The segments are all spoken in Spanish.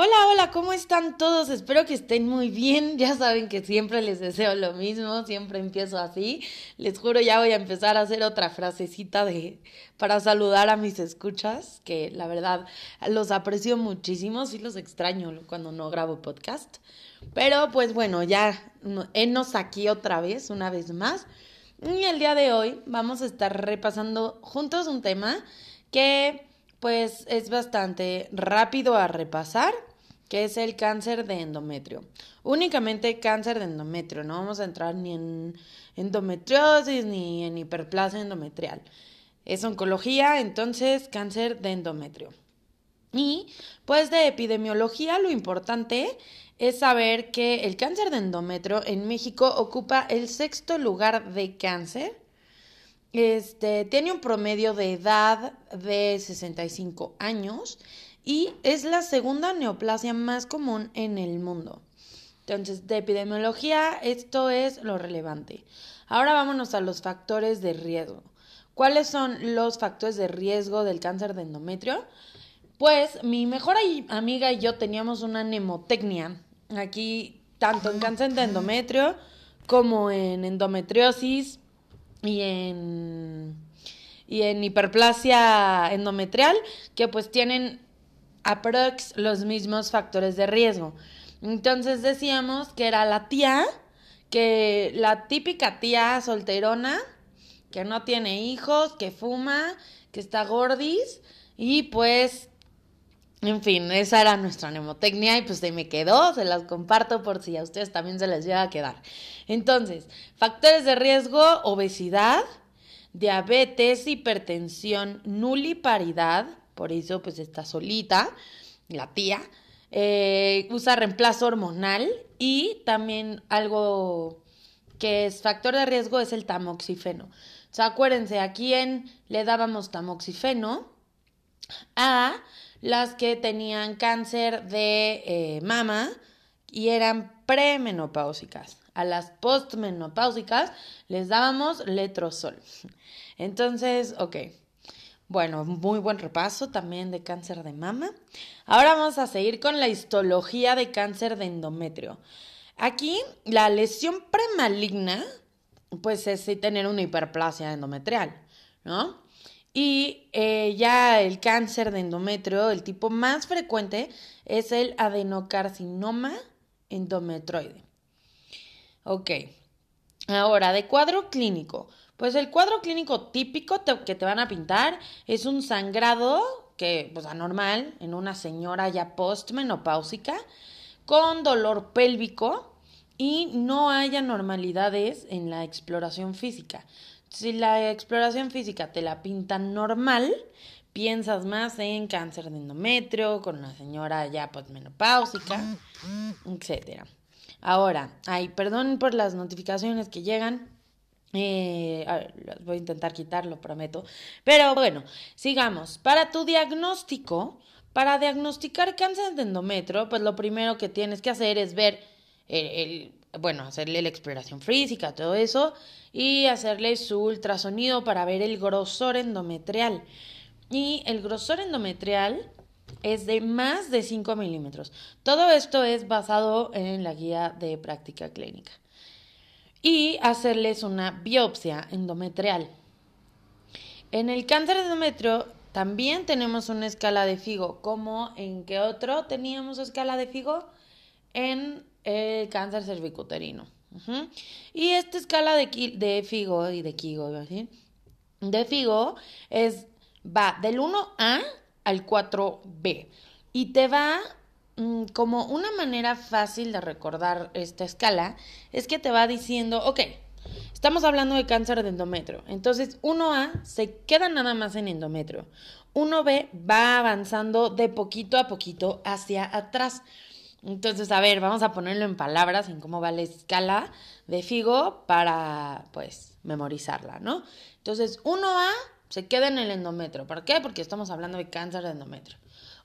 Hola, hola, ¿cómo están todos? Espero que estén muy bien. Ya saben que siempre les deseo lo mismo, siempre empiezo así. Les juro, ya voy a empezar a hacer otra frasecita de para saludar a mis escuchas, que la verdad los aprecio muchísimo, sí los extraño cuando no grabo podcast. Pero pues bueno, ya enos aquí otra vez, una vez más. Y el día de hoy vamos a estar repasando juntos un tema que pues es bastante rápido a repasar, que es el cáncer de endometrio. Únicamente cáncer de endometrio, no vamos a entrar ni en endometriosis ni en hiperplasia endometrial. Es oncología, entonces cáncer de endometrio. Y pues de epidemiología lo importante es saber que el cáncer de endometrio en México ocupa el sexto lugar de cáncer este, tiene un promedio de edad de 65 años y es la segunda neoplasia más común en el mundo. Entonces, de epidemiología, esto es lo relevante. Ahora vámonos a los factores de riesgo. ¿Cuáles son los factores de riesgo del cáncer de endometrio? Pues mi mejor amiga y yo teníamos una nemotecnia aquí, tanto en cáncer de endometrio como en endometriosis, y en, y en hiperplasia endometrial, que pues tienen aprox los mismos factores de riesgo. Entonces decíamos que era la tía, que la típica tía solterona, que no tiene hijos, que fuma, que está gordis y pues en fin, esa era nuestra mnemotecnia y pues ahí me quedó, se las comparto por si a ustedes también se les llega a quedar. Entonces, factores de riesgo, obesidad, diabetes, hipertensión, nuliparidad, por eso pues está solita, la tía, eh, usa reemplazo hormonal y también algo que es factor de riesgo es el tamoxifeno. O sea, acuérdense, ¿a quién le dábamos tamoxifeno? A las que tenían cáncer de eh, mama y eran premenopáusicas. A las postmenopáusicas les dábamos letrozol. Entonces, ok. Bueno, muy buen repaso también de cáncer de mama. Ahora vamos a seguir con la histología de cáncer de endometrio. Aquí, la lesión premaligna, pues es tener una hiperplasia endometrial, ¿no? Y eh, ya el cáncer de endometrio, el tipo más frecuente es el adenocarcinoma endometroide. Ok, ahora de cuadro clínico. Pues el cuadro clínico típico que te van a pintar es un sangrado que, pues anormal, en una señora ya postmenopáusica, con dolor pélvico y no hay anormalidades en la exploración física. Si la exploración física te la pintan normal, piensas más en cáncer de endometrio, con una señora ya postmenopáusica, etc. Ahora, ay, perdón por las notificaciones que llegan. Eh, las voy a intentar quitar, lo prometo. Pero bueno, sigamos. Para tu diagnóstico, para diagnosticar cáncer de endometrio, pues lo primero que tienes que hacer es ver el bueno, hacerle la exploración física, todo eso, y hacerle su ultrasonido para ver el grosor endometrial. Y el grosor endometrial es de más de 5 milímetros. Todo esto es basado en la guía de práctica clínica. Y hacerles una biopsia endometrial. En el cáncer de endometrio también tenemos una escala de Figo. ¿Cómo en qué otro teníamos escala de Figo? En el cáncer cervicuterino. Y esta escala de, Figo y de Kigo, de Figo es, va del 1A al 4B y te va mm, como una manera fácil de recordar esta escala, es que te va diciendo, ok, estamos hablando de cáncer de endometrio, entonces 1A se queda nada más en endometrio, 1B va avanzando de poquito a poquito hacia atrás. Entonces, a ver, vamos a ponerlo en palabras, en cómo va la escala de Figo para, pues, memorizarla, ¿no? Entonces, 1A se queda en el endometrio. ¿Por qué? Porque estamos hablando de cáncer de endometrio.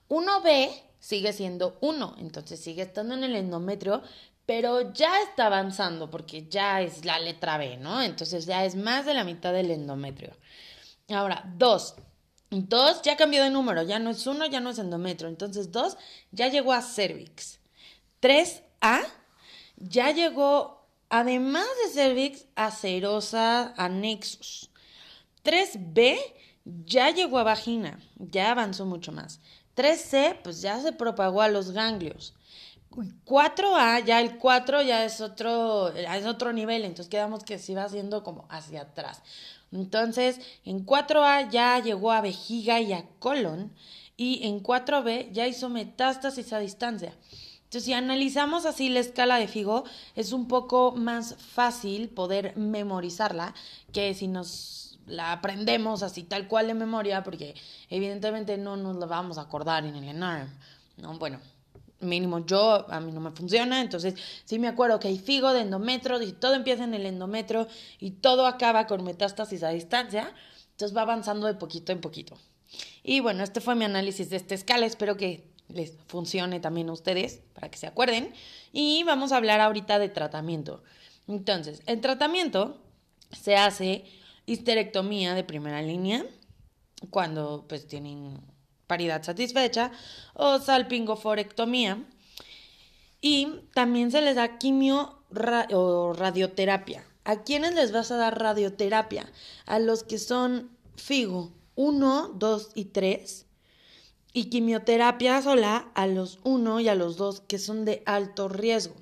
1B sigue siendo 1, entonces sigue estando en el endometrio, pero ya está avanzando porque ya es la letra B, ¿no? Entonces ya es más de la mitad del endometrio. Ahora, dos. Dos ya cambió de número, ya no es uno, ya no es endometrio. Entonces, dos ya llegó a cervix. Tres A ya llegó, además de cervix, a serosa, a nexus. 3B ya llegó a vagina, ya avanzó mucho más. 3C, pues ya se propagó a los ganglios. 4A, ya el 4 ya es otro, es otro nivel, entonces quedamos que se va haciendo como hacia atrás. Entonces, en 4A ya llegó a vejiga y a colon, y en 4B ya hizo metástasis a distancia. Entonces, si analizamos así la escala de Figo, es un poco más fácil poder memorizarla que si nos la aprendemos así tal cual de memoria, porque evidentemente no nos la vamos a acordar en el ENARM. ¿no? Bueno, mínimo yo, a mí no me funciona, entonces sí me acuerdo que hay figo de endometro, y todo empieza en el endometro y todo acaba con metástasis a distancia, entonces va avanzando de poquito en poquito. Y bueno, este fue mi análisis de esta escala, espero que les funcione también a ustedes para que se acuerden. Y vamos a hablar ahorita de tratamiento. Entonces, el tratamiento se hace histerectomía de primera línea cuando pues tienen paridad satisfecha o salpingoforectomía y también se les da quimio o radioterapia. ¿A quiénes les vas a dar radioterapia? A los que son FIGO 1, 2 y 3 y quimioterapia sola a los 1 y a los 2 que son de alto riesgo.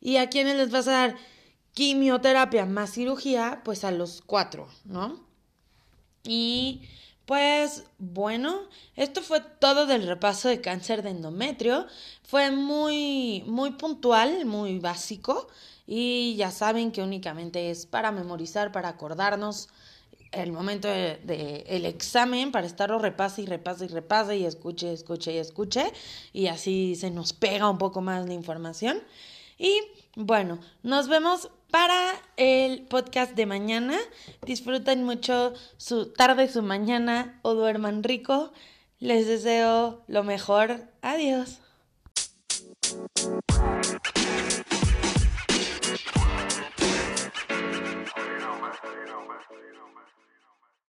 ¿Y a quiénes les vas a dar quimioterapia más cirugía? Pues a los 4, ¿no? Y pues bueno, esto fue todo del repaso de cáncer de endometrio. Fue muy, muy puntual, muy básico y ya saben que únicamente es para memorizar, para acordarnos el momento del de, examen para estarlo repase y repase y repase y escuche, escuche y escuche y así se nos pega un poco más la información. Y bueno, nos vemos para el podcast de mañana. Disfruten mucho su tarde, su mañana o duerman rico. Les deseo lo mejor. Adiós.